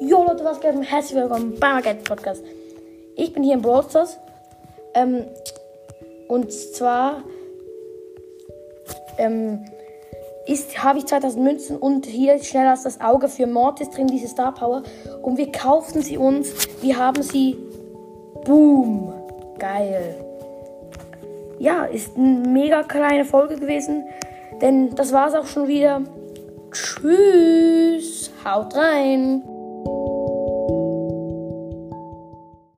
Jo Leute, was geht? Herzlich willkommen beim Market Podcast. Ich bin hier im Brawl Stars. Ähm, und zwar ähm, habe ich 2000 Münzen und hier schneller als das Auge für Mortis drin, diese Star Power. Und wir kauften sie uns. Wir haben sie. Boom. Geil. Ja, ist eine mega kleine Folge gewesen. Denn das war es auch schon wieder. Tschüss. Haut rein.